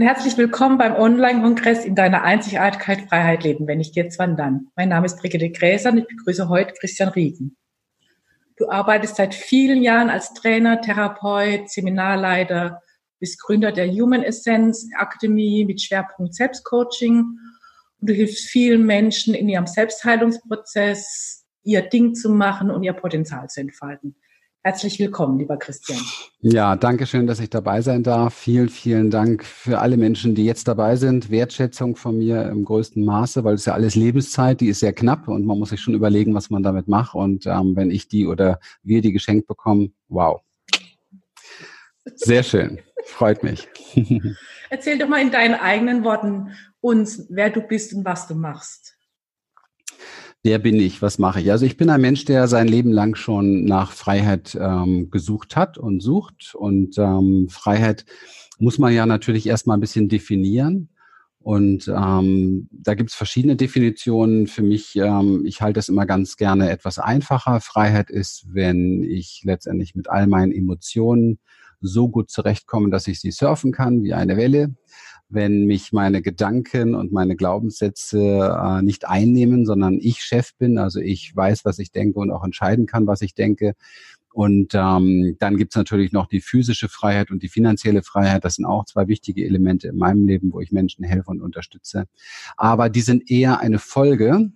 Herzlich willkommen beim Online-Kongress in deiner Einzigartigkeit Freiheit leben, wenn nicht jetzt, wann dann. Mein Name ist Brigitte Gräser und ich begrüße heute Christian Riegen. Du arbeitest seit vielen Jahren als Trainer, Therapeut, Seminarleiter, bist Gründer der Human Essence Akademie mit Schwerpunkt Selbstcoaching und du hilfst vielen Menschen in ihrem Selbstheilungsprozess, ihr Ding zu machen und ihr Potenzial zu entfalten. Herzlich willkommen, lieber Christian. Ja, danke schön, dass ich dabei sein darf. Vielen, vielen Dank für alle Menschen, die jetzt dabei sind. Wertschätzung von mir im größten Maße, weil es ja alles Lebenszeit, die ist sehr knapp und man muss sich schon überlegen, was man damit macht. Und ähm, wenn ich die oder wir die geschenkt bekommen, wow. Sehr schön. Freut mich. Erzähl doch mal in deinen eigenen Worten uns, wer du bist und was du machst. Wer bin ich? Was mache ich? Also ich bin ein Mensch, der sein Leben lang schon nach Freiheit ähm, gesucht hat und sucht. Und ähm, Freiheit muss man ja natürlich erstmal ein bisschen definieren. Und ähm, da gibt es verschiedene Definitionen. Für mich, ähm, ich halte es immer ganz gerne etwas einfacher. Freiheit ist, wenn ich letztendlich mit all meinen Emotionen so gut zurechtkomme, dass ich sie surfen kann wie eine Welle wenn mich meine Gedanken und meine Glaubenssätze äh, nicht einnehmen, sondern ich Chef bin, also ich weiß, was ich denke und auch entscheiden kann, was ich denke. Und ähm, dann gibt's natürlich noch die physische Freiheit und die finanzielle Freiheit. Das sind auch zwei wichtige Elemente in meinem Leben, wo ich Menschen helfe und unterstütze. Aber die sind eher eine Folge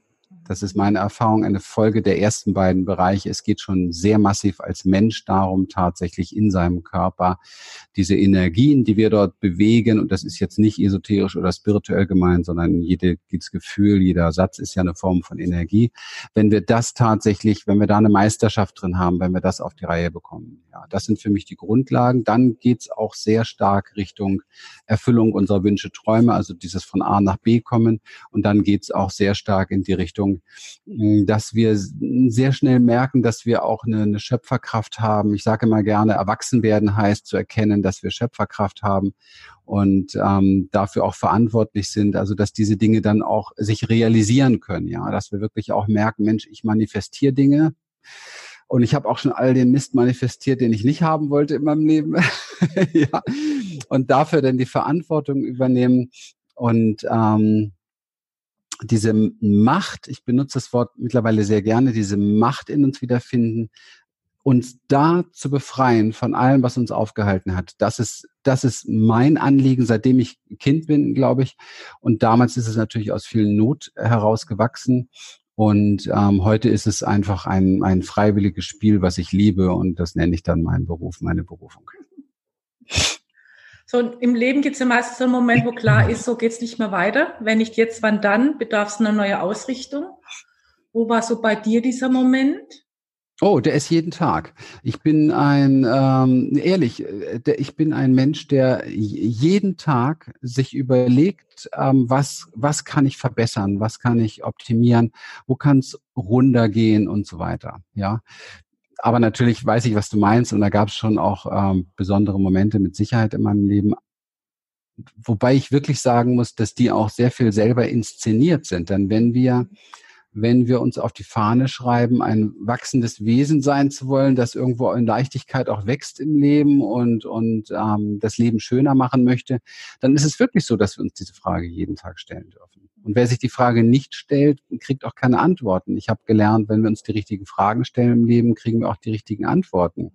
das ist meine Erfahrung, eine Folge der ersten beiden Bereiche. Es geht schon sehr massiv als Mensch darum, tatsächlich in seinem Körper diese Energien, die wir dort bewegen, und das ist jetzt nicht esoterisch oder spirituell gemeint, sondern jede, jedes Gefühl, jeder Satz ist ja eine Form von Energie. Wenn wir das tatsächlich, wenn wir da eine Meisterschaft drin haben, wenn wir das auf die Reihe bekommen, ja, das sind für mich die Grundlagen, dann geht's auch sehr stark Richtung Erfüllung unserer Wünsche, Träume, also dieses von A nach B kommen. Und dann geht's auch sehr stark in die Richtung, dass wir sehr schnell merken, dass wir auch eine, eine Schöpferkraft haben. Ich sage immer gerne, erwachsen werden heißt zu erkennen, dass wir Schöpferkraft haben und ähm, dafür auch verantwortlich sind. Also dass diese Dinge dann auch sich realisieren können, ja, dass wir wirklich auch merken, Mensch, ich manifestiere Dinge. Und ich habe auch schon all den Mist manifestiert, den ich nicht haben wollte in meinem Leben. ja. Und dafür dann die Verantwortung übernehmen. Und ähm, diese Macht, ich benutze das Wort mittlerweile sehr gerne, diese Macht in uns wiederfinden, uns da zu befreien von allem, was uns aufgehalten hat. Das ist, das ist mein Anliegen, seitdem ich Kind bin, glaube ich. Und damals ist es natürlich aus viel Not herausgewachsen. Und ähm, heute ist es einfach ein, ein freiwilliges Spiel, was ich liebe. Und das nenne ich dann meinen Beruf, meine Berufung. So im Leben gibt es ja meistens einen Moment, wo klar ist, so geht's nicht mehr weiter. Wenn nicht jetzt, wann dann? Bedarf es einer neuen Ausrichtung? Wo war so bei dir dieser Moment? Oh, der ist jeden Tag. Ich bin ein, ähm, ehrlich, äh, der, ich bin ein Mensch, der jeden Tag sich überlegt, ähm, was, was kann ich verbessern, was kann ich optimieren, wo kann es runtergehen und so weiter. Ja, aber natürlich weiß ich, was du meinst und da gab es schon auch ähm, besondere Momente mit Sicherheit in meinem Leben. Wobei ich wirklich sagen muss, dass die auch sehr viel selber inszeniert sind. Denn wenn wir wenn wir uns auf die Fahne schreiben, ein wachsendes Wesen sein zu wollen, das irgendwo in Leichtigkeit auch wächst im Leben und, und ähm, das Leben schöner machen möchte, dann ist es wirklich so, dass wir uns diese Frage jeden Tag stellen dürfen. Und wer sich die Frage nicht stellt, kriegt auch keine Antworten. Ich habe gelernt, wenn wir uns die richtigen Fragen stellen im Leben, kriegen wir auch die richtigen Antworten.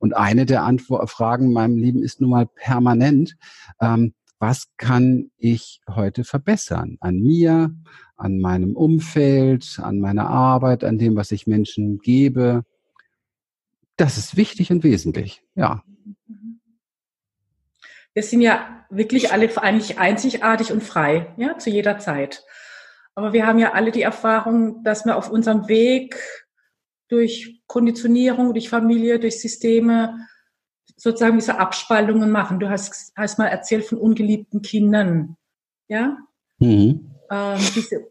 Und eine der Antwort Fragen in meinem Leben ist nun mal permanent, ähm, was kann ich heute verbessern an mir, an meinem Umfeld, an meiner Arbeit, an dem, was ich Menschen gebe. Das ist wichtig und wesentlich, ja. Wir sind ja wirklich alle eigentlich einzigartig und frei, ja, zu jeder Zeit. Aber wir haben ja alle die Erfahrung, dass wir auf unserem Weg durch Konditionierung, durch Familie, durch Systeme sozusagen diese Abspaltungen machen. Du hast, hast mal erzählt von ungeliebten Kindern. Ja? Mhm. Ähm, diese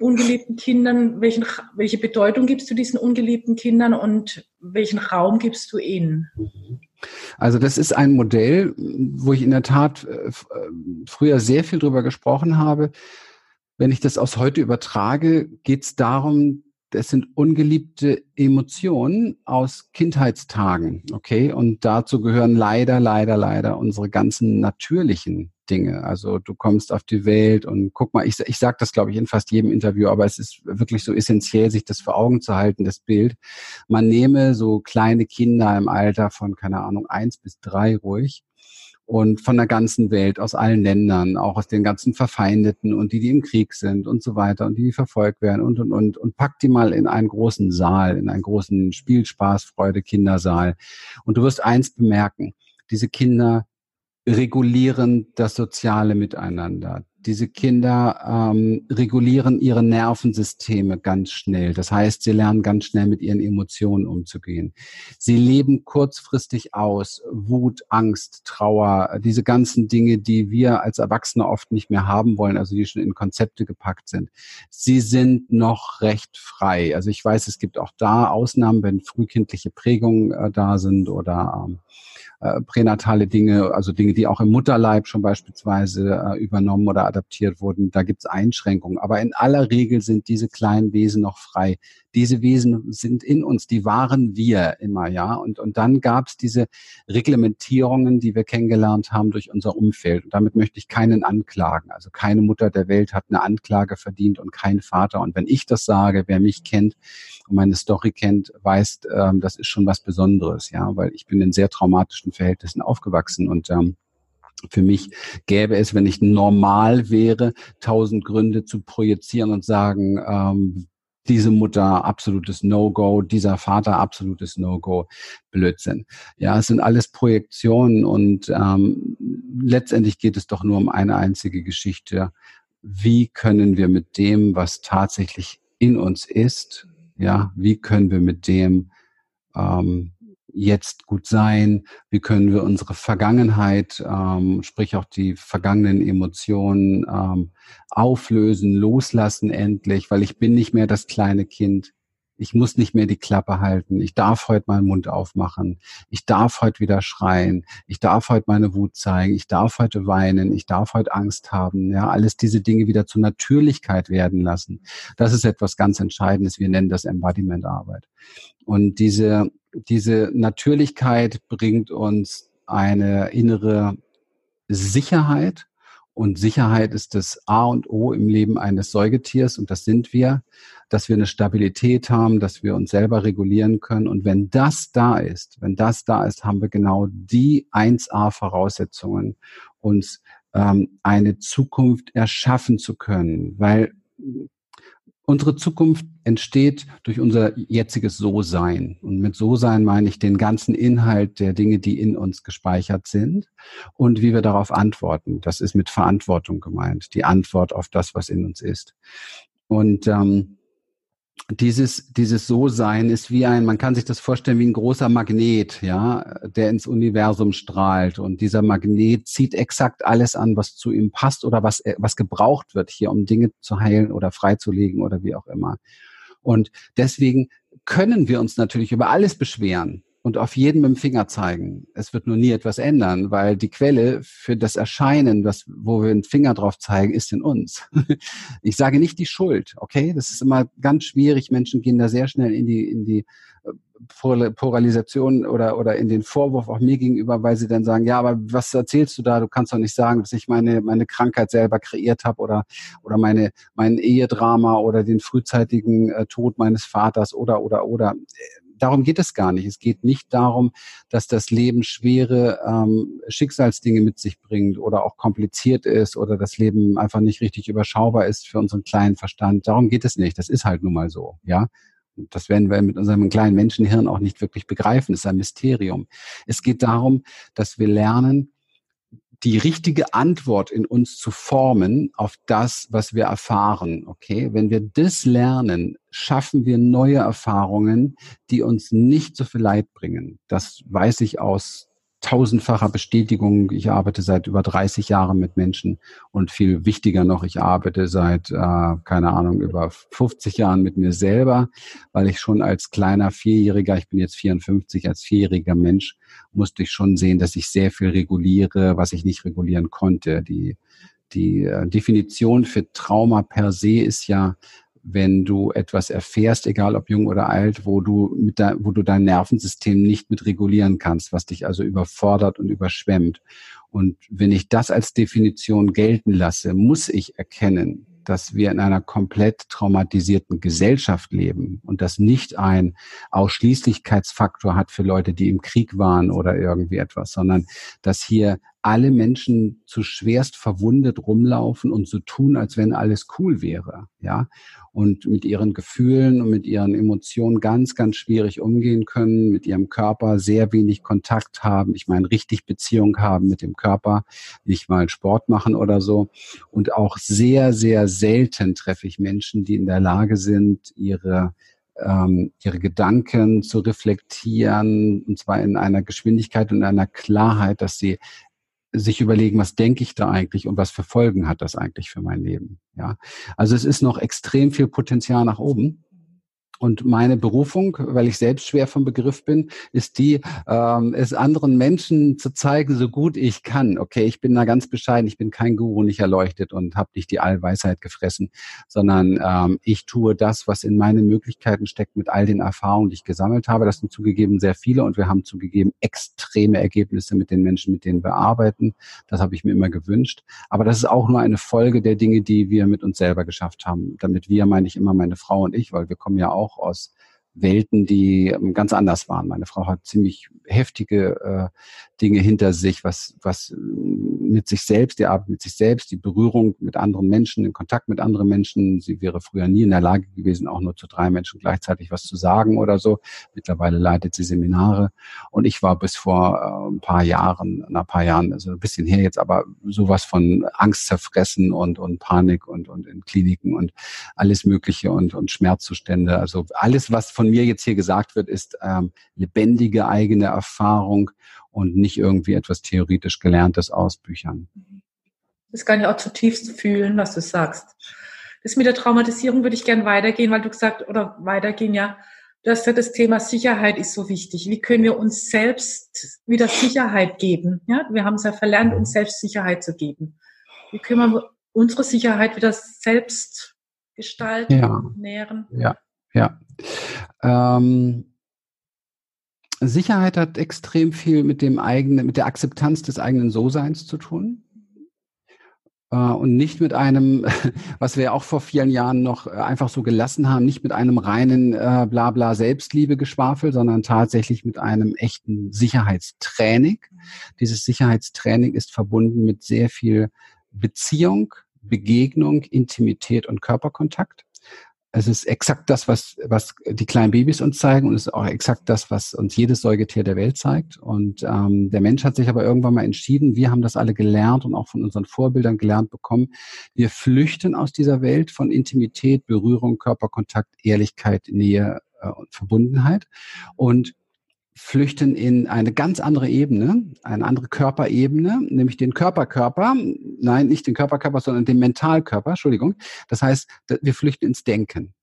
ungeliebten Kindern, welchen, welche Bedeutung gibst du diesen ungeliebten Kindern und welchen Raum gibst du ihnen? Also das ist ein Modell, wo ich in der Tat äh, äh, früher sehr viel drüber gesprochen habe. Wenn ich das aus heute übertrage, geht es darum, das sind ungeliebte Emotionen aus Kindheitstagen, okay? Und dazu gehören leider, leider, leider unsere ganzen natürlichen Dinge. Also du kommst auf die Welt und guck mal, ich, ich sage das, glaube ich, in fast jedem Interview, aber es ist wirklich so essentiell, sich das vor Augen zu halten, das Bild. Man nehme so kleine Kinder im Alter von, keine Ahnung, eins bis drei ruhig und von der ganzen Welt, aus allen Ländern, auch aus den ganzen Verfeindeten und die, die im Krieg sind und so weiter und die, die verfolgt werden und, und, und, und pack die mal in einen großen Saal, in einen großen Spielspaß, Freude, Kindersaal. Und du wirst eins bemerken, diese Kinder regulieren das soziale Miteinander diese Kinder ähm, regulieren ihre Nervensysteme ganz schnell. Das heißt, sie lernen ganz schnell mit ihren Emotionen umzugehen. Sie leben kurzfristig aus Wut, Angst, Trauer, diese ganzen Dinge, die wir als Erwachsene oft nicht mehr haben wollen, also die schon in Konzepte gepackt sind. Sie sind noch recht frei. Also ich weiß, es gibt auch da Ausnahmen, wenn frühkindliche Prägungen äh, da sind oder ähm, äh, pränatale Dinge, also Dinge, die auch im Mutterleib schon beispielsweise äh, übernommen oder adaptiert wurden. Da gibt es Einschränkungen. Aber in aller Regel sind diese kleinen Wesen noch frei. Diese Wesen sind in uns, die waren wir immer, ja. Und, und dann gab es diese Reglementierungen, die wir kennengelernt haben durch unser Umfeld. Und damit möchte ich keinen anklagen. Also keine Mutter der Welt hat eine Anklage verdient und kein Vater. Und wenn ich das sage, wer mich kennt und meine Story kennt, weiß, ähm, das ist schon was Besonderes, ja, weil ich bin in sehr traumatischen Verhältnissen aufgewachsen und ähm, für mich gäbe es, wenn ich normal wäre, tausend Gründe zu projizieren und sagen, ähm, diese Mutter absolutes No-Go, dieser Vater absolutes No-Go, Blödsinn. Ja, es sind alles Projektionen und ähm, letztendlich geht es doch nur um eine einzige Geschichte. Wie können wir mit dem, was tatsächlich in uns ist, ja, wie können wir mit dem ähm, jetzt gut sein? Wie können wir unsere Vergangenheit, ähm, sprich auch die vergangenen Emotionen ähm, auflösen, loslassen endlich, weil ich bin nicht mehr das kleine Kind. Ich muss nicht mehr die Klappe halten. Ich darf heute meinen Mund aufmachen. Ich darf heute wieder schreien. Ich darf heute meine Wut zeigen. Ich darf heute weinen. Ich darf heute Angst haben. Ja, alles diese Dinge wieder zur Natürlichkeit werden lassen. Das ist etwas ganz Entscheidendes. Wir nennen das Embodiment Arbeit. Und diese diese Natürlichkeit bringt uns eine innere Sicherheit. Und Sicherheit ist das A und O im Leben eines Säugetiers. Und das sind wir, dass wir eine Stabilität haben, dass wir uns selber regulieren können. Und wenn das da ist, wenn das da ist, haben wir genau die 1A-Voraussetzungen, uns ähm, eine Zukunft erschaffen zu können. Weil Unsere Zukunft entsteht durch unser jetziges So-Sein. Und mit So-Sein meine ich den ganzen Inhalt der Dinge, die in uns gespeichert sind und wie wir darauf antworten. Das ist mit Verantwortung gemeint, die Antwort auf das, was in uns ist. Und ähm, dieses, dieses So-Sein ist wie ein, man kann sich das vorstellen wie ein großer Magnet, ja, der ins Universum strahlt. Und dieser Magnet zieht exakt alles an, was zu ihm passt oder was, was gebraucht wird hier, um Dinge zu heilen oder freizulegen oder wie auch immer. Und deswegen können wir uns natürlich über alles beschweren und auf jeden mit dem Finger zeigen. Es wird nur nie etwas ändern, weil die Quelle für das Erscheinen, das, wo wir den Finger drauf zeigen, ist in uns. Ich sage nicht die Schuld, okay? Das ist immer ganz schwierig. Menschen gehen da sehr schnell in die, in die äh, Pluralisation oder, oder in den Vorwurf auch mir gegenüber, weil sie dann sagen, ja, aber was erzählst du da? Du kannst doch nicht sagen, dass ich meine, meine Krankheit selber kreiert habe oder, oder meine, mein Ehedrama oder den frühzeitigen äh, Tod meines Vaters oder, oder, oder darum geht es gar nicht. Es geht nicht darum, dass das Leben schwere ähm, Schicksalsdinge mit sich bringt oder auch kompliziert ist oder das Leben einfach nicht richtig überschaubar ist für unseren kleinen Verstand. Darum geht es nicht. Das ist halt nun mal so, ja. Das werden wir mit unserem kleinen Menschenhirn auch nicht wirklich begreifen. Das ist ein Mysterium. Es geht darum, dass wir lernen, die richtige Antwort in uns zu formen auf das, was wir erfahren. Okay, wenn wir das lernen, schaffen wir neue Erfahrungen, die uns nicht so viel Leid bringen. Das weiß ich aus tausendfacher Bestätigung. Ich arbeite seit über 30 Jahren mit Menschen und viel wichtiger noch, ich arbeite seit, äh, keine Ahnung, über 50 Jahren mit mir selber, weil ich schon als kleiner Vierjähriger, ich bin jetzt 54, als vierjähriger Mensch, musste ich schon sehen, dass ich sehr viel reguliere, was ich nicht regulieren konnte. Die, die äh, Definition für Trauma per se ist ja, wenn du etwas erfährst, egal ob jung oder alt, wo du mit de, wo du dein Nervensystem nicht mit regulieren kannst, was dich also überfordert und überschwemmt. Und wenn ich das als Definition gelten lasse, muss ich erkennen, dass wir in einer komplett traumatisierten Gesellschaft leben und das nicht ein Ausschließlichkeitsfaktor hat für Leute, die im Krieg waren oder irgendwie etwas, sondern dass hier alle Menschen zu schwerst verwundet rumlaufen und so tun, als wenn alles cool wäre, ja, und mit ihren Gefühlen und mit ihren Emotionen ganz, ganz schwierig umgehen können, mit ihrem Körper sehr wenig Kontakt haben, ich meine, richtig Beziehung haben mit dem Körper, nicht mal Sport machen oder so. Und auch sehr, sehr selten treffe ich Menschen, die in der Lage sind, ihre ähm, ihre Gedanken zu reflektieren, und zwar in einer Geschwindigkeit und einer Klarheit, dass sie sich überlegen, was denke ich da eigentlich und was für Folgen hat das eigentlich für mein Leben. Ja, also es ist noch extrem viel Potenzial nach oben. Und meine Berufung, weil ich selbst schwer vom Begriff bin, ist die, ähm, es anderen Menschen zu zeigen, so gut ich kann. Okay, ich bin da ganz bescheiden, ich bin kein Guru, nicht erleuchtet und habe nicht die Allweisheit gefressen, sondern ähm, ich tue das, was in meinen Möglichkeiten steckt mit all den Erfahrungen, die ich gesammelt habe. Das sind zugegeben sehr viele und wir haben zugegeben extreme Ergebnisse mit den Menschen, mit denen wir arbeiten. Das habe ich mir immer gewünscht. Aber das ist auch nur eine Folge der Dinge, die wir mit uns selber geschafft haben. Damit wir meine ich immer meine Frau und ich, weil wir kommen ja auch auch aus Welten, die ähm, ganz anders waren. Meine Frau hat ziemlich heftige äh, Dinge hinter sich, was, was äh, mit sich selbst, die Arbeit mit sich selbst, die Berührung mit anderen Menschen, den Kontakt mit anderen Menschen. Sie wäre früher nie in der Lage gewesen, auch nur zu drei Menschen gleichzeitig was zu sagen oder so. Mittlerweile leitet sie Seminare. Und ich war bis vor äh, ein paar Jahren, ein paar Jahren, also ein bisschen her jetzt, aber sowas von Angst zerfressen und, und Panik und, und in Kliniken und alles Mögliche und, und Schmerzzustände. Also alles, was von mir jetzt hier gesagt wird, ist ähm, lebendige eigene Erfahrung und nicht irgendwie etwas theoretisch Gelerntes aus Büchern. Das kann ich auch zutiefst fühlen, was du sagst. Das mit der Traumatisierung würde ich gern weitergehen, weil du gesagt, oder weitergehen, ja, du hast gesagt, das Thema Sicherheit ist so wichtig. Wie können wir uns selbst wieder Sicherheit geben? Ja, wir haben es ja verlernt, uns selbst Sicherheit zu geben. Wie können wir unsere Sicherheit wieder selbst gestalten, ja. nähren? Ja, ja. Ähm Sicherheit hat extrem viel mit dem eigenen, mit der Akzeptanz des eigenen So-Seins zu tun. Äh, und nicht mit einem, was wir auch vor vielen Jahren noch äh, einfach so gelassen haben, nicht mit einem reinen äh, Blabla Selbstliebe-Geschwafel, sondern tatsächlich mit einem echten Sicherheitstraining. Dieses Sicherheitstraining ist verbunden mit sehr viel Beziehung, Begegnung, Intimität und Körperkontakt es ist exakt das, was, was die kleinen Babys uns zeigen und es ist auch exakt das, was uns jedes Säugetier der Welt zeigt. Und ähm, der Mensch hat sich aber irgendwann mal entschieden, wir haben das alle gelernt und auch von unseren Vorbildern gelernt bekommen. Wir flüchten aus dieser Welt von Intimität, Berührung, Körperkontakt, Ehrlichkeit, Nähe äh, und Verbundenheit. Und flüchten in eine ganz andere Ebene, eine andere Körperebene, nämlich den Körperkörper. Nein, nicht den Körperkörper, sondern den Mentalkörper. Entschuldigung. Das heißt, wir flüchten ins Denken.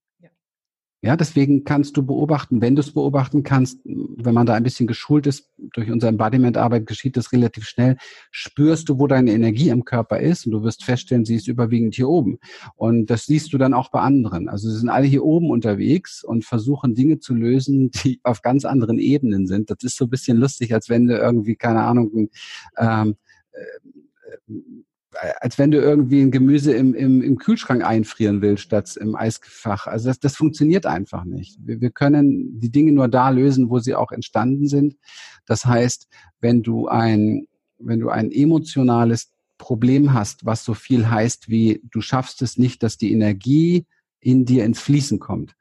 Ja, deswegen kannst du beobachten, wenn du es beobachten kannst, wenn man da ein bisschen geschult ist, durch unsere Embodiment-Arbeit geschieht das relativ schnell, spürst du, wo deine Energie im Körper ist und du wirst feststellen, sie ist überwiegend hier oben. Und das siehst du dann auch bei anderen. Also sie sind alle hier oben unterwegs und versuchen Dinge zu lösen, die auf ganz anderen Ebenen sind. Das ist so ein bisschen lustig, als wenn du irgendwie, keine Ahnung, ähm, äh, als wenn du irgendwie ein Gemüse im, im, im Kühlschrank einfrieren willst, statt im Eisfach. Also das, das funktioniert einfach nicht. Wir, wir können die Dinge nur da lösen, wo sie auch entstanden sind. Das heißt, wenn du ein, wenn du ein emotionales Problem hast, was so viel heißt wie, du schaffst es nicht, dass die Energie in dir ins Fließen kommt,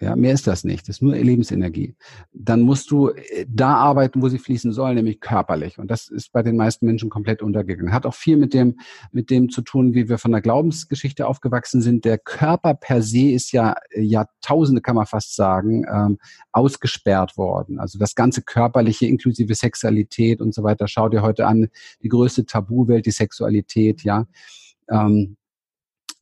ja, mehr ist das nicht. Das ist nur Lebensenergie. Dann musst du äh, da arbeiten, wo sie fließen soll, nämlich körperlich. Und das ist bei den meisten Menschen komplett untergegangen. Hat auch viel mit dem, mit dem zu tun, wie wir von der Glaubensgeschichte aufgewachsen sind. Der Körper per se ist ja äh, Jahrtausende, kann man fast sagen, ähm, ausgesperrt worden. Also das ganze körperliche, inklusive Sexualität und so weiter. Schau dir heute an, die größte Tabuwelt, die Sexualität, ja. Ähm,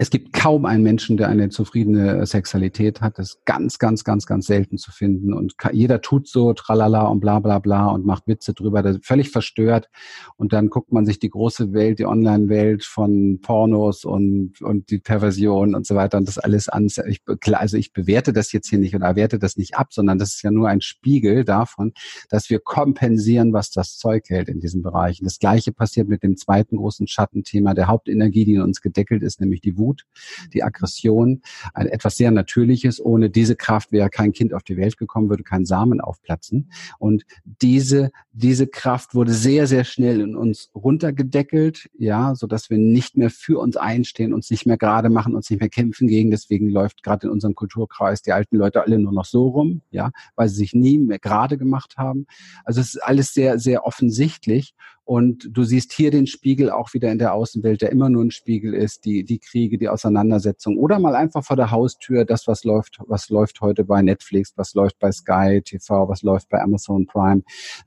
es gibt kaum einen Menschen, der eine zufriedene Sexualität hat. Das ist ganz, ganz, ganz, ganz selten zu finden. Und jeder tut so tralala und bla bla bla und macht Witze drüber. Das ist völlig verstört. Und dann guckt man sich die große Welt, die Online-Welt von Pornos und, und die Perversion und so weiter und das alles an. Ich, also ich bewerte das jetzt hier nicht oder erwerte das nicht ab, sondern das ist ja nur ein Spiegel davon, dass wir kompensieren, was das Zeug hält in diesem Bereich. Und das Gleiche passiert mit dem zweiten großen Schattenthema der Hauptenergie, die in uns gedeckelt ist, nämlich die Wut Wut, die Aggression, ein etwas sehr Natürliches. Ohne diese Kraft wäre kein Kind auf die Welt gekommen, würde kein Samen aufplatzen. Und diese, diese Kraft wurde sehr, sehr schnell in uns runtergedeckelt, ja, so dass wir nicht mehr für uns einstehen, uns nicht mehr gerade machen, uns nicht mehr kämpfen gegen. Deswegen läuft gerade in unserem Kulturkreis die alten Leute alle nur noch so rum, ja, weil sie sich nie mehr gerade gemacht haben. Also es ist alles sehr, sehr offensichtlich. Und du siehst hier den Spiegel auch wieder in der Außenwelt, der immer nur ein Spiegel ist, die, die Kriege, die Auseinandersetzung oder mal einfach vor der Haustür das, was läuft, was läuft heute bei Netflix, was läuft bei Sky TV, was läuft bei Amazon Prime.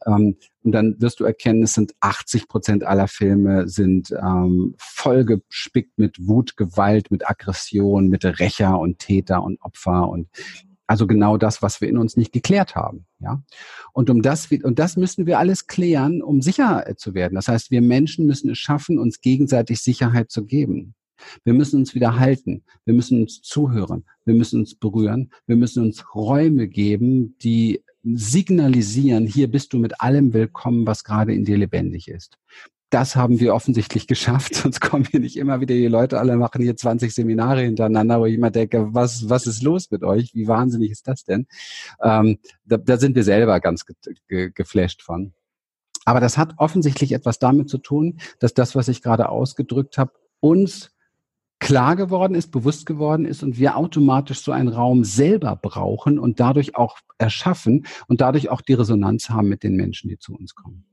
Ähm, und dann wirst du erkennen, es sind 80 Prozent aller Filme sind ähm, vollgespickt mit Wut, Gewalt, mit Aggression, mit Rächer und Täter und Opfer und also genau das, was wir in uns nicht geklärt haben. Ja. Und um das, und das müssen wir alles klären, um sicher zu werden. Das heißt, wir Menschen müssen es schaffen, uns gegenseitig Sicherheit zu geben. Wir müssen uns wieder halten. Wir müssen uns zuhören. Wir müssen uns berühren. Wir müssen uns Räume geben, die signalisieren, hier bist du mit allem willkommen, was gerade in dir lebendig ist das haben wir offensichtlich geschafft, sonst kommen hier nicht immer wieder die Leute, alle machen hier 20 Seminare hintereinander, wo ich immer denke, was, was ist los mit euch? Wie wahnsinnig ist das denn? Ähm, da, da sind wir selber ganz ge ge geflasht von. Aber das hat offensichtlich etwas damit zu tun, dass das, was ich gerade ausgedrückt habe, uns klar geworden ist, bewusst geworden ist und wir automatisch so einen Raum selber brauchen und dadurch auch erschaffen und dadurch auch die Resonanz haben mit den Menschen, die zu uns kommen.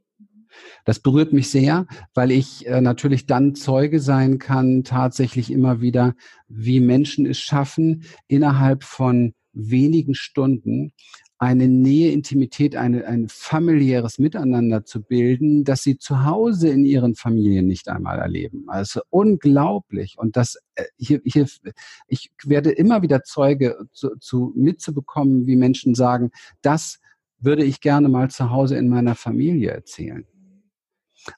Das berührt mich sehr, weil ich äh, natürlich dann Zeuge sein kann, tatsächlich immer wieder, wie Menschen es schaffen, innerhalb von wenigen Stunden eine Nähe, Intimität, eine, ein familiäres Miteinander zu bilden, das sie zu Hause in ihren Familien nicht einmal erleben. Also unglaublich. Und das äh, hier, hier, ich werde immer wieder Zeuge zu, zu mitzubekommen, wie Menschen sagen, das würde ich gerne mal zu Hause in meiner Familie erzählen.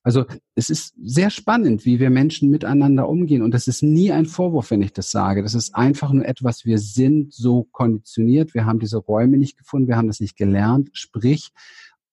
Also es ist sehr spannend, wie wir Menschen miteinander umgehen. Und das ist nie ein Vorwurf, wenn ich das sage. Das ist einfach nur etwas, wir sind so konditioniert, wir haben diese Räume nicht gefunden, wir haben das nicht gelernt. Sprich,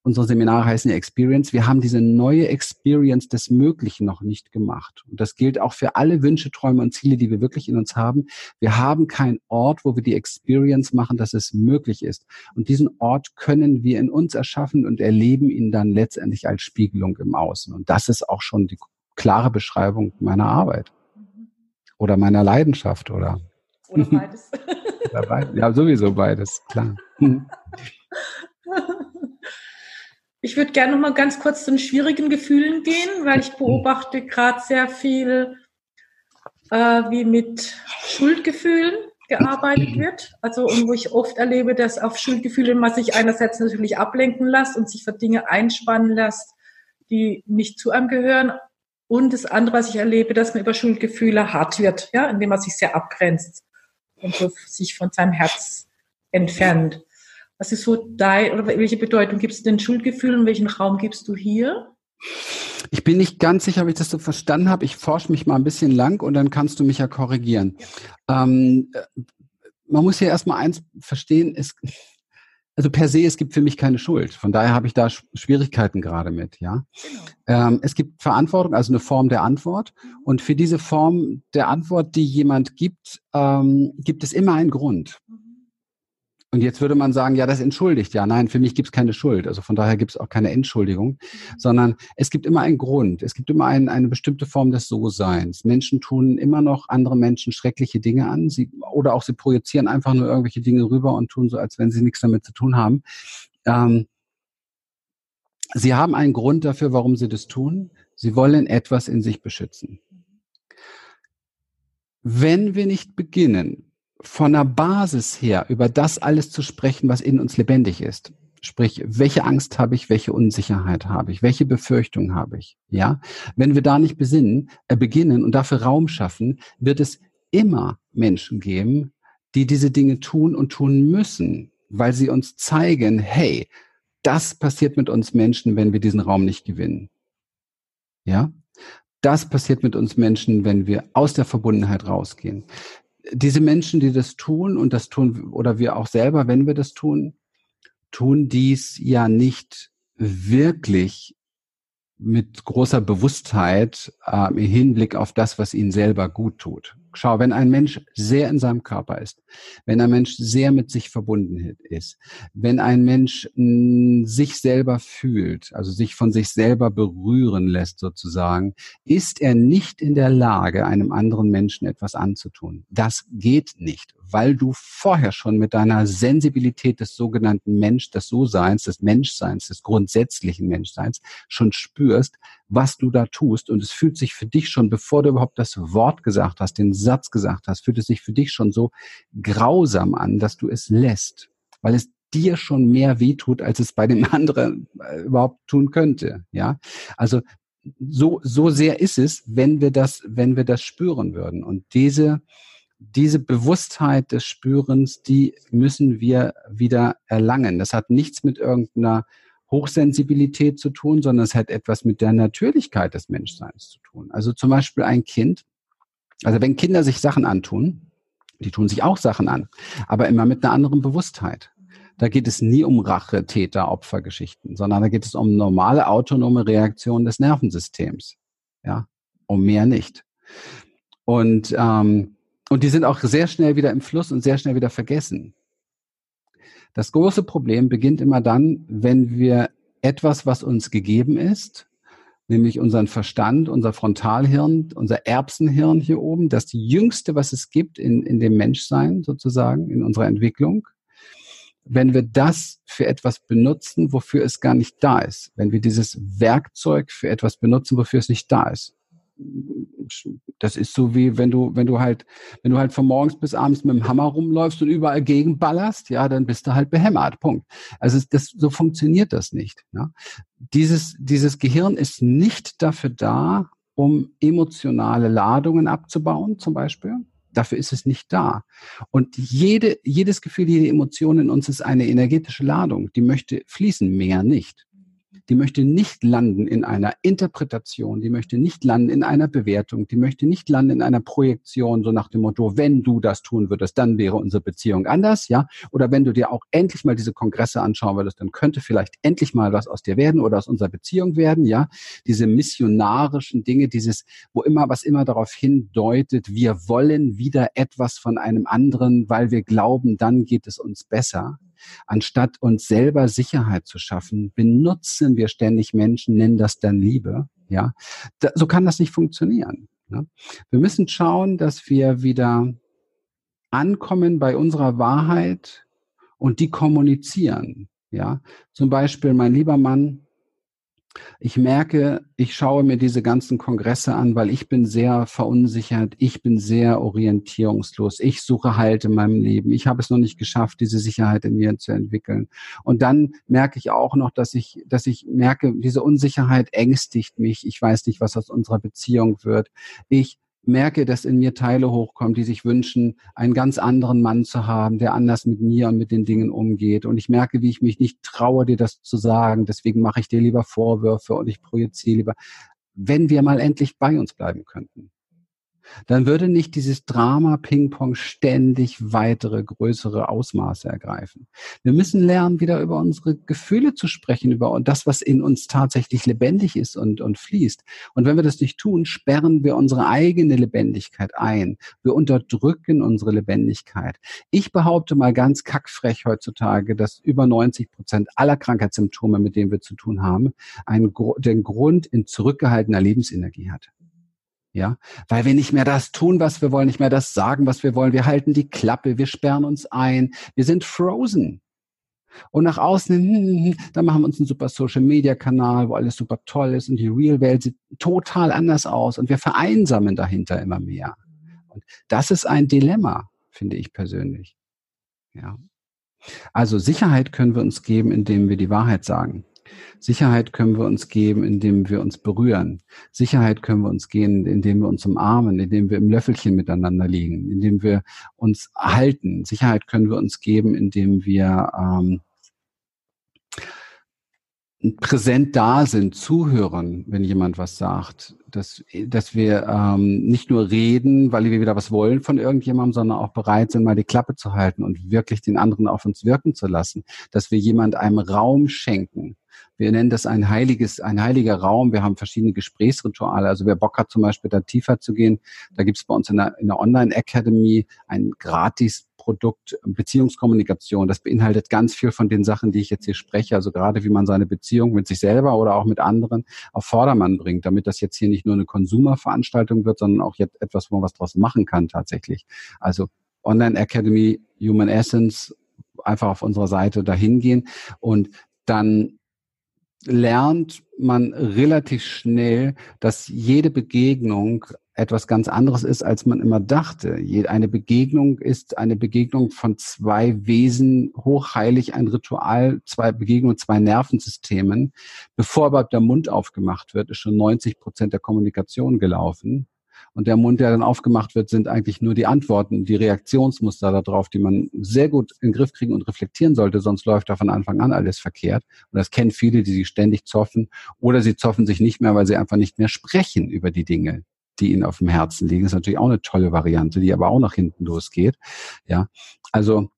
unsere Seminare heißen ja Experience. Wir haben diese neue Experience des Möglichen noch nicht gemacht. Und das gilt auch für alle Wünsche, Träume und Ziele, die wir wirklich in uns haben. Wir haben keinen Ort, wo wir die Experience machen, dass es möglich ist. Und diesen Ort können wir in uns erschaffen und erleben ihn dann letztendlich als Spiegelung im Außen. Und das ist auch schon die klare Beschreibung meiner Arbeit. Oder meiner Leidenschaft, oder? Oder beides. ja, sowieso beides, klar. Ich würde gerne noch mal ganz kurz zu den schwierigen Gefühlen gehen, weil ich beobachte gerade sehr viel, äh, wie mit Schuldgefühlen gearbeitet wird. Also und wo ich oft erlebe, dass auf Schuldgefühle man sich einerseits natürlich ablenken lässt und sich für Dinge einspannen lässt, die nicht zu einem gehören. Und das andere, was ich erlebe, dass man über Schuldgefühle hart wird, ja, indem man sich sehr abgrenzt und sich von seinem Herz entfernt. Was ist so dein, oder welche Bedeutung gibst du den Schuldgefühlen? Welchen Raum gibst du hier? Ich bin nicht ganz sicher, ob ich das so verstanden habe. Ich forsche mich mal ein bisschen lang und dann kannst du mich ja korrigieren. Ja. Ähm, man muss ja erstmal eins verstehen, es, also per se, es gibt für mich keine Schuld. Von daher habe ich da Schwierigkeiten gerade mit, ja. Genau. Ähm, es gibt Verantwortung, also eine Form der Antwort. Mhm. Und für diese Form der Antwort, die jemand gibt, ähm, gibt es immer einen Grund. Mhm. Und jetzt würde man sagen, ja, das entschuldigt ja. Nein, für mich gibt es keine Schuld. Also von daher gibt es auch keine Entschuldigung, sondern es gibt immer einen Grund. Es gibt immer ein, eine bestimmte Form des So-Seins. Menschen tun immer noch andere Menschen schreckliche Dinge an. Sie, oder auch sie projizieren einfach nur irgendwelche Dinge rüber und tun so, als wenn sie nichts damit zu tun haben. Ähm, sie haben einen Grund dafür, warum sie das tun. Sie wollen etwas in sich beschützen. Wenn wir nicht beginnen, von der Basis her über das alles zu sprechen, was in uns lebendig ist. Sprich, welche Angst habe ich, welche Unsicherheit habe ich, welche Befürchtung habe ich, ja? Wenn wir da nicht besinnen, äh, beginnen und dafür Raum schaffen, wird es immer Menschen geben, die diese Dinge tun und tun müssen, weil sie uns zeigen, hey, das passiert mit uns Menschen, wenn wir diesen Raum nicht gewinnen. Ja? Das passiert mit uns Menschen, wenn wir aus der Verbundenheit rausgehen. Diese Menschen, die das tun und das tun, oder wir auch selber, wenn wir das tun, tun dies ja nicht wirklich mit großer Bewusstheit äh, im Hinblick auf das, was ihnen selber gut tut. Schau, wenn ein Mensch sehr in seinem Körper ist, wenn ein Mensch sehr mit sich verbunden ist, wenn ein Mensch sich selber fühlt, also sich von sich selber berühren lässt sozusagen, ist er nicht in der Lage, einem anderen Menschen etwas anzutun. Das geht nicht, weil du vorher schon mit deiner Sensibilität des sogenannten Mensch, des So-Seins, des Menschseins, des grundsätzlichen Menschseins schon spürst, was du da tust. Und es fühlt sich für dich schon, bevor du überhaupt das Wort gesagt hast, den Satz gesagt hast, fühlt es sich für dich schon so grausam an, dass du es lässt, weil es dir schon mehr wehtut, als es bei dem anderen äh, überhaupt tun könnte. Ja, also so, so sehr ist es, wenn wir das, wenn wir das spüren würden. Und diese, diese Bewusstheit des Spürens, die müssen wir wieder erlangen. Das hat nichts mit irgendeiner Hochsensibilität zu tun, sondern es hat etwas mit der Natürlichkeit des Menschseins zu tun. Also zum Beispiel ein Kind, also wenn Kinder sich Sachen antun, die tun sich auch Sachen an, aber immer mit einer anderen Bewusstheit. Da geht es nie um Rache, Täter, Opfergeschichten, sondern da geht es um normale autonome Reaktion des Nervensystems. Ja, um mehr nicht. Und, ähm, und die sind auch sehr schnell wieder im Fluss und sehr schnell wieder vergessen. Das große Problem beginnt immer dann, wenn wir etwas, was uns gegeben ist, nämlich unseren Verstand, unser Frontalhirn, unser Erbsenhirn hier oben, das jüngste, was es gibt in, in dem Menschsein sozusagen, in unserer Entwicklung, wenn wir das für etwas benutzen, wofür es gar nicht da ist, wenn wir dieses Werkzeug für etwas benutzen, wofür es nicht da ist das ist so wie wenn du, wenn du halt, wenn du halt von morgens bis abends mit dem Hammer rumläufst und überall gegenballerst, ja, dann bist du halt behämmert. Punkt. Also das, so funktioniert das nicht. Ja. Dieses, dieses Gehirn ist nicht dafür da, um emotionale Ladungen abzubauen, zum Beispiel. Dafür ist es nicht da. Und jede, jedes Gefühl, jede Emotion in uns ist eine energetische Ladung. Die möchte fließen, mehr nicht die möchte nicht landen in einer Interpretation, die möchte nicht landen in einer Bewertung, die möchte nicht landen in einer Projektion, so nach dem Motto, wenn du das tun würdest, dann wäre unsere Beziehung anders, ja? Oder wenn du dir auch endlich mal diese Kongresse anschauen würdest, dann könnte vielleicht endlich mal was aus dir werden oder aus unserer Beziehung werden, ja? Diese missionarischen Dinge, dieses, wo immer, was immer darauf hindeutet, wir wollen wieder etwas von einem anderen, weil wir glauben, dann geht es uns besser. Anstatt uns selber Sicherheit zu schaffen, benutzen wir ständig Menschen, nennen das dann Liebe. Ja, da, so kann das nicht funktionieren. Ne? Wir müssen schauen, dass wir wieder ankommen bei unserer Wahrheit und die kommunizieren. Ja, zum Beispiel, mein lieber Mann, ich merke, ich schaue mir diese ganzen Kongresse an, weil ich bin sehr verunsichert, ich bin sehr orientierungslos, ich suche Halt in meinem Leben, ich habe es noch nicht geschafft, diese Sicherheit in mir zu entwickeln. Und dann merke ich auch noch, dass ich, dass ich merke, diese Unsicherheit ängstigt mich, ich weiß nicht, was aus unserer Beziehung wird. Ich merke, dass in mir Teile hochkommen, die sich wünschen, einen ganz anderen Mann zu haben, der anders mit mir und mit den Dingen umgeht. Und ich merke, wie ich mich nicht traue, dir das zu sagen. Deswegen mache ich dir lieber Vorwürfe und ich projiziere lieber. Wenn wir mal endlich bei uns bleiben könnten dann würde nicht dieses Drama Ping-Pong ständig weitere, größere Ausmaße ergreifen. Wir müssen lernen, wieder über unsere Gefühle zu sprechen, über das, was in uns tatsächlich lebendig ist und, und fließt. Und wenn wir das nicht tun, sperren wir unsere eigene Lebendigkeit ein. Wir unterdrücken unsere Lebendigkeit. Ich behaupte mal ganz kackfrech heutzutage, dass über 90 Prozent aller Krankheitssymptome, mit denen wir zu tun haben, einen, den Grund in zurückgehaltener Lebensenergie hat. Ja, weil wir nicht mehr das tun, was wir wollen, nicht mehr das sagen, was wir wollen. Wir halten die Klappe, wir sperren uns ein, wir sind frozen. Und nach außen, hm, hm, hm, da machen wir uns einen super Social Media Kanal, wo alles super toll ist und die Real Welt sieht total anders aus und wir vereinsamen dahinter immer mehr. Und das ist ein Dilemma, finde ich persönlich. Ja. Also Sicherheit können wir uns geben, indem wir die Wahrheit sagen. Sicherheit können wir uns geben, indem wir uns berühren. Sicherheit können wir uns geben, indem wir uns umarmen, indem wir im Löffelchen miteinander liegen, indem wir uns halten. Sicherheit können wir uns geben, indem wir ähm, präsent da sind, zuhören, wenn jemand was sagt, dass, dass wir ähm, nicht nur reden, weil wir wieder was wollen von irgendjemandem, sondern auch bereit sind, mal die Klappe zu halten und wirklich den anderen auf uns wirken zu lassen, dass wir jemand einem Raum schenken. Wir nennen das ein heiliges, ein heiliger Raum. Wir haben verschiedene Gesprächsrituale. Also wer Bock hat, zum Beispiel da tiefer zu gehen, da gibt es bei uns in der, in der Online Academy ein gratis Produkt Beziehungskommunikation. Das beinhaltet ganz viel von den Sachen, die ich jetzt hier spreche. Also gerade wie man seine Beziehung mit sich selber oder auch mit anderen auf Vordermann bringt, damit das jetzt hier nicht nur eine Konsumerveranstaltung wird, sondern auch jetzt etwas, wo man was draus machen kann tatsächlich. Also Online Academy, Human Essence, einfach auf unserer Seite dahin gehen und dann lernt man relativ schnell, dass jede Begegnung etwas ganz anderes ist, als man immer dachte. Eine Begegnung ist eine Begegnung von zwei Wesen, hochheilig, ein Ritual, zwei Begegnungen, zwei Nervensystemen. Bevor überhaupt der Mund aufgemacht wird, ist schon 90 Prozent der Kommunikation gelaufen. Und der Mund, der dann aufgemacht wird, sind eigentlich nur die Antworten, die Reaktionsmuster darauf, die man sehr gut in den Griff kriegen und reflektieren sollte, sonst läuft da von Anfang an alles verkehrt. Und das kennen viele, die sich ständig zoffen oder sie zoffen sich nicht mehr, weil sie einfach nicht mehr sprechen über die Dinge, die ihnen auf dem Herzen liegen. Das ist natürlich auch eine tolle Variante, die aber auch nach hinten losgeht. Ja, also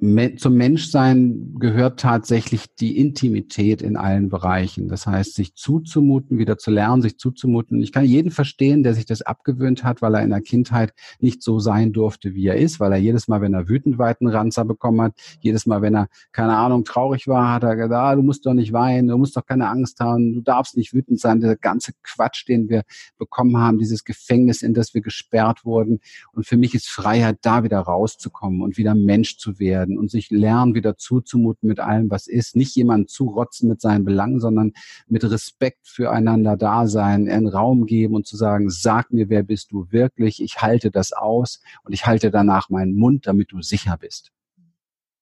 zum Menschsein gehört tatsächlich die Intimität in allen Bereichen. Das heißt, sich zuzumuten, wieder zu lernen, sich zuzumuten. Ich kann jeden verstehen, der sich das abgewöhnt hat, weil er in der Kindheit nicht so sein durfte, wie er ist, weil er jedes Mal, wenn er wütend war, einen Ranzer bekommen hat, jedes Mal, wenn er, keine Ahnung, traurig war, hat er gesagt, ah, du musst doch nicht weinen, du musst doch keine Angst haben, du darfst nicht wütend sein. Der ganze Quatsch, den wir bekommen haben, dieses Gefängnis, in das wir gesperrt wurden. Und für mich ist Freiheit, da wieder rauszukommen und wieder Mensch zu werden werden und sich lernen, wieder zuzumuten mit allem, was ist. Nicht jemanden zurotzen mit seinen Belangen, sondern mit Respekt füreinander da sein, einen Raum geben und zu sagen, sag mir, wer bist du wirklich? Ich halte das aus und ich halte danach meinen Mund, damit du sicher bist.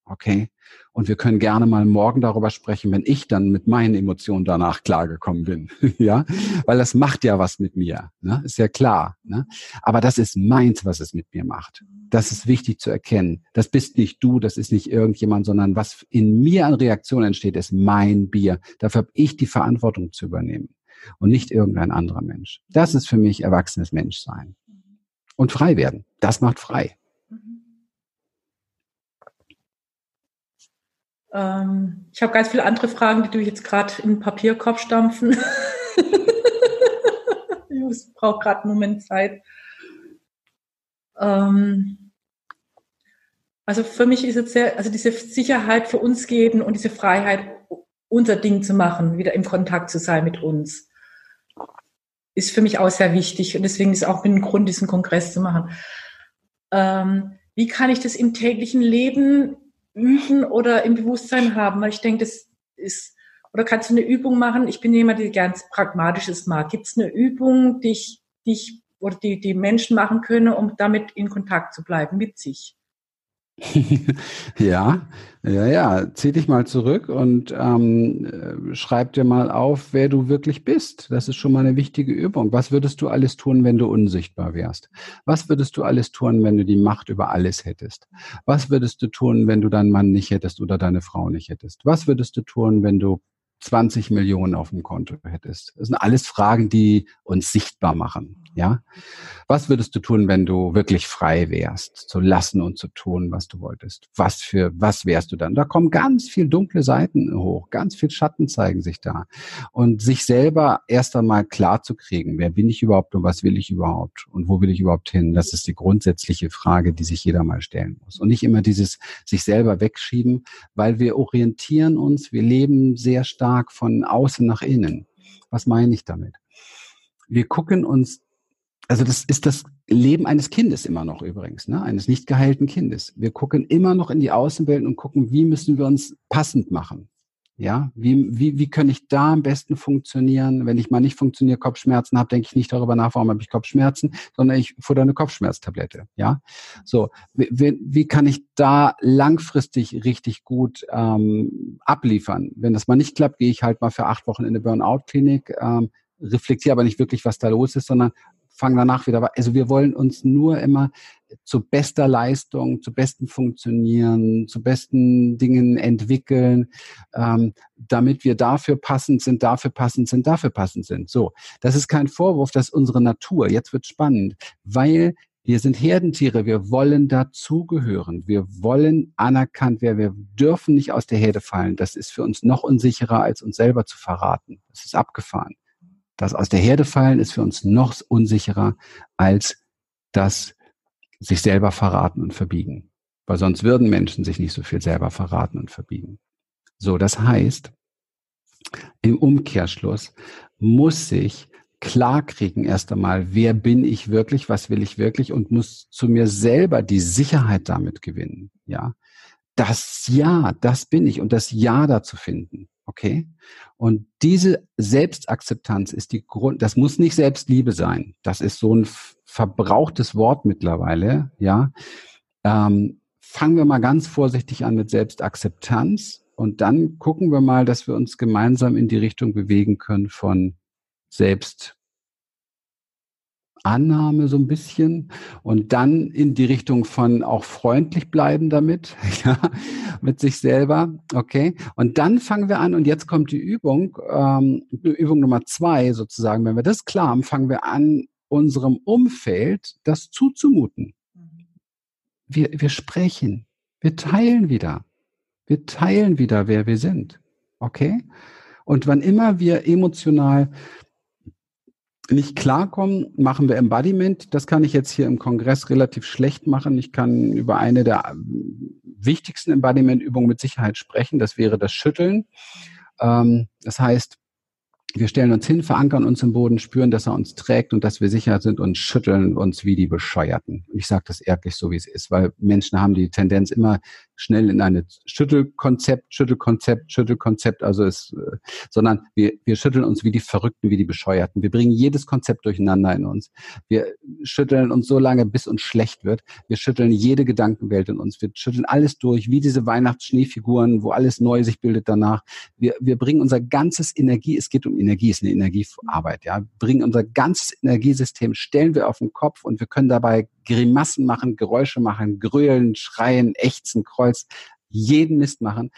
Okay? Und wir können gerne mal morgen darüber sprechen, wenn ich dann mit meinen Emotionen danach klargekommen bin. ja, weil das macht ja was mit mir. Ne? Ist ja klar. Ne? Aber das ist meins, was es mit mir macht. Das ist wichtig zu erkennen. Das bist nicht du, das ist nicht irgendjemand, sondern was in mir an Reaktion entsteht, ist mein Bier. Dafür habe ich die Verantwortung zu übernehmen und nicht irgendein anderer Mensch. Das ist für mich erwachsenes Menschsein. Und frei werden. Das macht frei. Ähm, ich habe ganz viele andere Fragen, die du jetzt gerade in den Papierkorb stampfen. ich brauche gerade einen Moment Zeit. Ähm, also für mich ist jetzt sehr, also diese Sicherheit für uns geben und diese Freiheit, unser Ding zu machen, wieder im Kontakt zu sein mit uns, ist für mich auch sehr wichtig. Und deswegen ist auch ein Grund, diesen Kongress zu machen. Ähm, wie kann ich das im täglichen Leben üben oder im Bewusstsein haben. Weil ich denke, das ist, oder kannst du eine Übung machen? Ich bin jemand, der ganz Pragmatisches mag. Gibt es eine Übung, die ich, die ich oder die, die Menschen machen können, um damit in Kontakt zu bleiben mit sich? ja, ja, ja. Zieh dich mal zurück und ähm, äh, schreib dir mal auf, wer du wirklich bist. Das ist schon mal eine wichtige Übung. Was würdest du alles tun, wenn du unsichtbar wärst? Was würdest du alles tun, wenn du die Macht über alles hättest? Was würdest du tun, wenn du deinen Mann nicht hättest oder deine Frau nicht hättest? Was würdest du tun, wenn du 20 Millionen auf dem Konto hättest? Das sind alles Fragen, die uns sichtbar machen. Ja? Was würdest du tun, wenn du wirklich frei wärst, zu lassen und zu tun, was du wolltest? Was für, was wärst du dann? Da kommen ganz viel dunkle Seiten hoch, ganz viel Schatten zeigen sich da. Und sich selber erst einmal klar zu kriegen, wer bin ich überhaupt und was will ich überhaupt und wo will ich überhaupt hin? Das ist die grundsätzliche Frage, die sich jeder mal stellen muss. Und nicht immer dieses sich selber wegschieben, weil wir orientieren uns, wir leben sehr stark von außen nach innen. Was meine ich damit? Wir gucken uns also das ist das Leben eines Kindes immer noch übrigens, ne? eines nicht geheilten Kindes. Wir gucken immer noch in die Außenwelt und gucken, wie müssen wir uns passend machen. Ja, wie, wie, wie kann ich da am besten funktionieren? Wenn ich mal nicht funktioniere, Kopfschmerzen habe, denke ich nicht darüber nach, warum habe ich Kopfschmerzen, sondern ich futter eine Kopfschmerztablette. Ja, so wie, wie kann ich da langfristig richtig gut ähm, abliefern? Wenn das mal nicht klappt, gehe ich halt mal für acht Wochen in eine Burnout-Klinik, ähm, reflektiere aber nicht wirklich, was da los ist, sondern fangen danach wieder. Also wir wollen uns nur immer zu bester Leistung, zu besten Funktionieren, zu besten Dingen entwickeln, ähm, damit wir dafür passend sind, dafür passend sind, dafür passend sind. So, das ist kein Vorwurf, das ist unsere Natur. Jetzt wird spannend, weil wir sind Herdentiere, wir wollen dazugehören, wir wollen anerkannt werden, wir dürfen nicht aus der Herde fallen. Das ist für uns noch unsicherer, als uns selber zu verraten. Das ist abgefahren. Das aus der Herde fallen ist für uns noch unsicherer als das sich selber verraten und verbiegen. Weil sonst würden Menschen sich nicht so viel selber verraten und verbiegen. So, das heißt, im Umkehrschluss muss sich klar kriegen erst einmal, wer bin ich wirklich, was will ich wirklich und muss zu mir selber die Sicherheit damit gewinnen. Ja, das Ja, das bin ich und das Ja dazu finden. Okay? Und diese Selbstakzeptanz ist die Grund, das muss nicht Selbstliebe sein. Das ist so ein verbrauchtes Wort mittlerweile, ja. Ähm, fangen wir mal ganz vorsichtig an mit Selbstakzeptanz und dann gucken wir mal, dass wir uns gemeinsam in die Richtung bewegen können von Selbst Annahme so ein bisschen und dann in die Richtung von auch freundlich bleiben damit, ja, mit sich selber, okay. Und dann fangen wir an und jetzt kommt die Übung, ähm, Übung Nummer zwei sozusagen. Wenn wir das klar haben, fangen wir an, unserem Umfeld das zuzumuten. Wir, wir sprechen, wir teilen wieder, wir teilen wieder, wer wir sind, okay. Und wann immer wir emotional nicht klarkommen, machen wir Embodiment. Das kann ich jetzt hier im Kongress relativ schlecht machen. Ich kann über eine der wichtigsten Embodiment-Übungen mit Sicherheit sprechen. Das wäre das Schütteln. Ähm, das heißt, wir stellen uns hin, verankern uns im Boden, spüren, dass er uns trägt und dass wir sicher sind und schütteln uns wie die Bescheuerten. Ich sage das ehrlich so, wie es ist, weil Menschen haben die Tendenz immer schnell in eine Schüttelkonzept, Schüttelkonzept, Schüttelkonzept, also es, äh, sondern wir, wir schütteln uns wie die Verrückten, wie die Bescheuerten. Wir bringen jedes Konzept durcheinander in uns. Wir schütteln uns so lange, bis uns schlecht wird. Wir schütteln jede Gedankenwelt in uns. Wir schütteln alles durch, wie diese Weihnachtsschneefiguren, wo alles neu sich bildet danach. Wir, wir bringen unser ganzes Energie, es geht um Energie, ist eine Energiearbeit, ja, bringen unser ganzes Energiesystem, stellen wir auf den Kopf und wir können dabei Grimassen machen, Geräusche machen, grölen, schreien, ächzen, kreuzen, jeden Mist machen.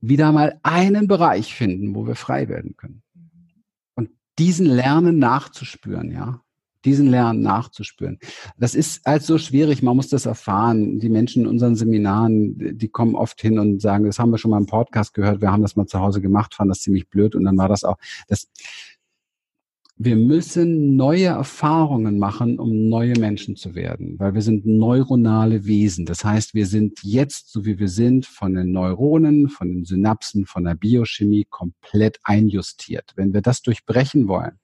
Wieder mal einen Bereich finden, wo wir frei werden können. Und diesen Lernen nachzuspüren, ja, diesen Lernen nachzuspüren. Das ist halt so schwierig, man muss das erfahren. Die Menschen in unseren Seminaren, die kommen oft hin und sagen, das haben wir schon mal im Podcast gehört, wir haben das mal zu Hause gemacht, fanden das ziemlich blöd und dann war das auch, das, wir müssen neue Erfahrungen machen, um neue Menschen zu werden, weil wir sind neuronale Wesen. Das heißt, wir sind jetzt, so wie wir sind, von den Neuronen, von den Synapsen, von der Biochemie komplett einjustiert. Wenn wir das durchbrechen wollen,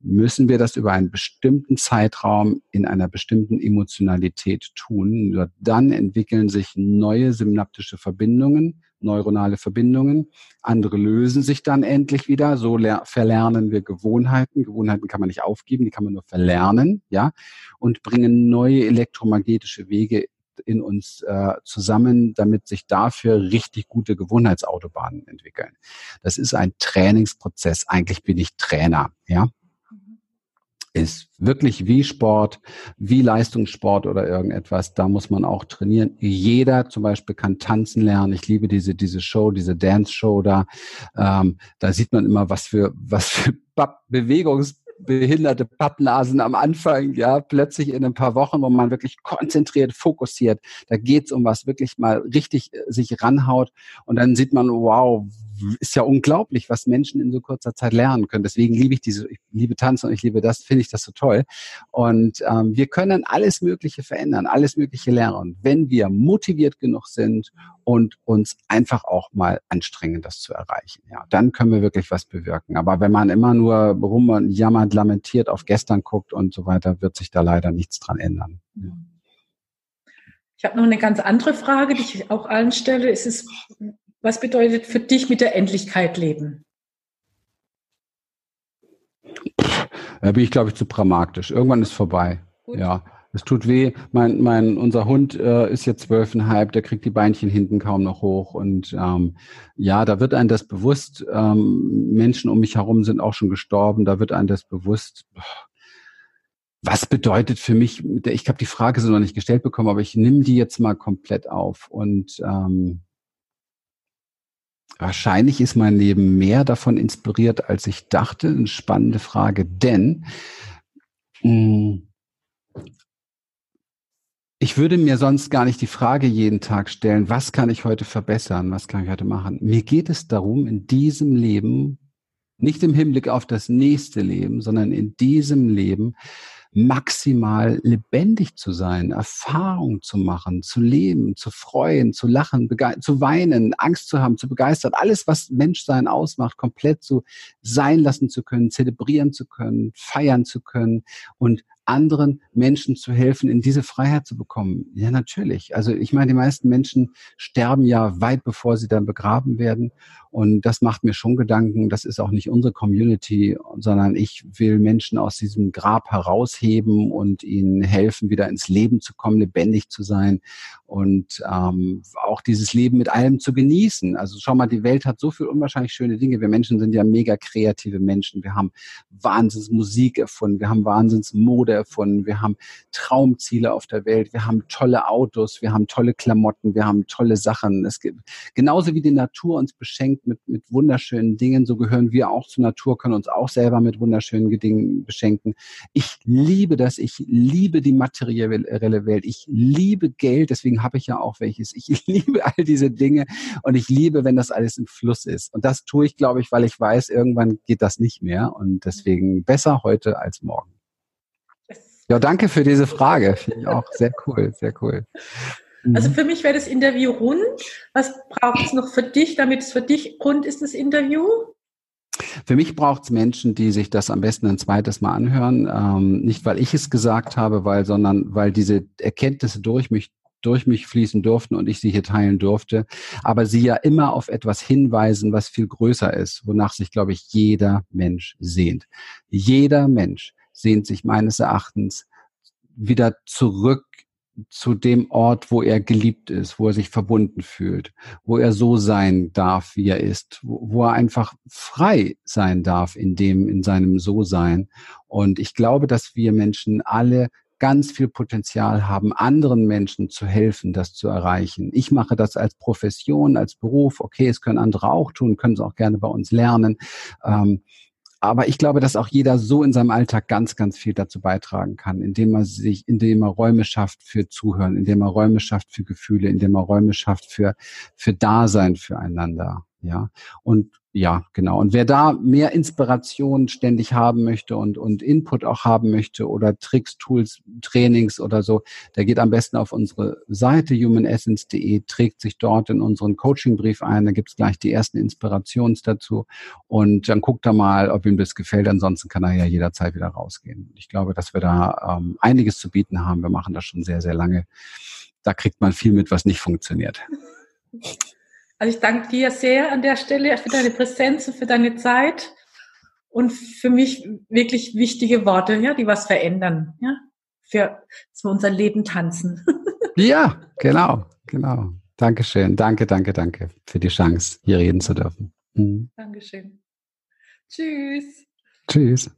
müssen wir das über einen bestimmten Zeitraum in einer bestimmten Emotionalität tun. Nur dann entwickeln sich neue synaptische Verbindungen, neuronale Verbindungen. Andere lösen sich dann endlich wieder. So verlernen wir Gewohnheiten. Gewohnheiten kann man nicht aufgeben, die kann man nur verlernen, ja, und bringen neue elektromagnetische Wege in uns äh, zusammen, damit sich dafür richtig gute Gewohnheitsautobahnen entwickeln. Das ist ein Trainingsprozess. Eigentlich bin ich Trainer, ja ist wirklich wie Sport, wie Leistungssport oder irgendetwas. Da muss man auch trainieren. Jeder zum Beispiel kann tanzen lernen. Ich liebe diese, diese Show, diese Dance-Show da. Ähm, da sieht man immer, was für, was für Bewegungs behinderte Pappnasen am Anfang, ja, plötzlich in ein paar Wochen, wo man wirklich konzentriert, fokussiert, da geht's um was wirklich mal richtig äh, sich ranhaut und dann sieht man, wow, ist ja unglaublich, was Menschen in so kurzer Zeit lernen können. Deswegen liebe ich diese, ich liebe Tanzen und ich liebe das, finde ich das so toll. Und ähm, wir können alles Mögliche verändern, alles Mögliche lernen, wenn wir motiviert genug sind und uns einfach auch mal anstrengen, das zu erreichen. Ja, dann können wir wirklich was bewirken. Aber wenn man immer nur rum und jammert, lamentiert, auf gestern guckt und so weiter, wird sich da leider nichts dran ändern. Ja. Ich habe noch eine ganz andere Frage, die ich auch allen stelle. Es Was bedeutet für dich mit der Endlichkeit leben? Da bin ich, glaube ich, zu pragmatisch. Irgendwann ist vorbei. Gut. Ja. Es tut weh. Mein, mein, unser Hund äh, ist jetzt zwölfeinhalb, der kriegt die Beinchen hinten kaum noch hoch. Und ähm, ja, da wird einem das bewusst. Ähm, Menschen um mich herum sind auch schon gestorben. Da wird einem das bewusst. Was bedeutet für mich, ich habe die Frage so noch nicht gestellt bekommen, aber ich nehme die jetzt mal komplett auf. Und ähm, wahrscheinlich ist mein Leben mehr davon inspiriert, als ich dachte. Eine spannende Frage, denn mh, hm, ich würde mir sonst gar nicht die Frage jeden Tag stellen, was kann ich heute verbessern, was kann ich heute machen. Mir geht es darum, in diesem Leben, nicht im Hinblick auf das nächste Leben, sondern in diesem Leben maximal lebendig zu sein, Erfahrung zu machen, zu leben, zu freuen, zu lachen, zu weinen, Angst zu haben, zu begeistern, alles, was Menschsein ausmacht, komplett so sein lassen zu können, zelebrieren zu können, feiern zu können und anderen Menschen zu helfen, in diese Freiheit zu bekommen? Ja, natürlich. Also ich meine, die meisten Menschen sterben ja weit bevor sie dann begraben werden. Und das macht mir schon Gedanken. Das ist auch nicht unsere Community, sondern ich will Menschen aus diesem Grab herausheben und ihnen helfen, wieder ins Leben zu kommen, lebendig zu sein und ähm, auch dieses Leben mit allem zu genießen. Also schau mal, die Welt hat so viel unwahrscheinlich schöne Dinge. Wir Menschen sind ja mega kreative Menschen. Wir haben Wahnsinns Musik erfunden. Wir haben Wahnsinns Mode erfunden. Wir haben Traumziele auf der Welt. Wir haben tolle Autos. Wir haben tolle Klamotten. Wir haben tolle Sachen. Es gibt, genauso wie die Natur uns beschenkt mit, mit wunderschönen Dingen, so gehören wir auch zur Natur, können uns auch selber mit wunderschönen Dingen beschenken. Ich liebe das, ich liebe die materielle Welt, ich liebe Geld, deswegen habe ich ja auch welches. Ich liebe all diese Dinge und ich liebe, wenn das alles im Fluss ist. Und das tue ich, glaube ich, weil ich weiß, irgendwann geht das nicht mehr und deswegen besser heute als morgen. Ja, danke für diese Frage. Finde ich auch sehr cool, sehr cool. Also mhm. für mich wäre das Interview rund. Was braucht es noch für dich, damit es für dich rund ist, das Interview? Für mich braucht es Menschen, die sich das am besten ein zweites Mal anhören. Ähm, nicht, weil ich es gesagt habe, weil, sondern weil diese Erkenntnisse durch mich durch mich fließen durften und ich sie hier teilen durfte, aber sie ja immer auf etwas hinweisen, was viel größer ist, wonach sich, glaube ich, jeder Mensch sehnt. Jeder Mensch sehnt sich meines Erachtens wieder zurück zu dem Ort, wo er geliebt ist, wo er sich verbunden fühlt, wo er so sein darf, wie er ist, wo, er einfach frei sein darf in dem, in seinem So-Sein. Und ich glaube, dass wir Menschen alle ganz viel Potenzial haben, anderen Menschen zu helfen, das zu erreichen. Ich mache das als Profession, als Beruf. Okay, es können andere auch tun, können es auch gerne bei uns lernen. Ähm, aber ich glaube, dass auch jeder so in seinem Alltag ganz, ganz viel dazu beitragen kann, indem er sich, indem er Räume schafft für Zuhören, indem er Räume schafft für Gefühle, indem er Räume schafft für, für Dasein füreinander. Ja. Und ja, genau. Und wer da mehr Inspiration ständig haben möchte und, und Input auch haben möchte oder Tricks, Tools, Trainings oder so, der geht am besten auf unsere Seite humanessence.de, trägt sich dort in unseren Coachingbrief ein, da gibt's gleich die ersten Inspirations dazu und dann guckt er mal, ob ihm das gefällt. Ansonsten kann er ja jederzeit wieder rausgehen. Ich glaube, dass wir da ähm, einiges zu bieten haben. Wir machen das schon sehr, sehr lange. Da kriegt man viel mit, was nicht funktioniert. Also ich danke dir sehr an der Stelle für deine Präsenz und für deine Zeit und für mich wirklich wichtige Worte, ja, die was verändern, ja, für, wir unser Leben tanzen. Ja, genau, genau. Dankeschön. Danke, danke, danke für die Chance, hier reden zu dürfen. Mhm. Dankeschön. Tschüss. Tschüss.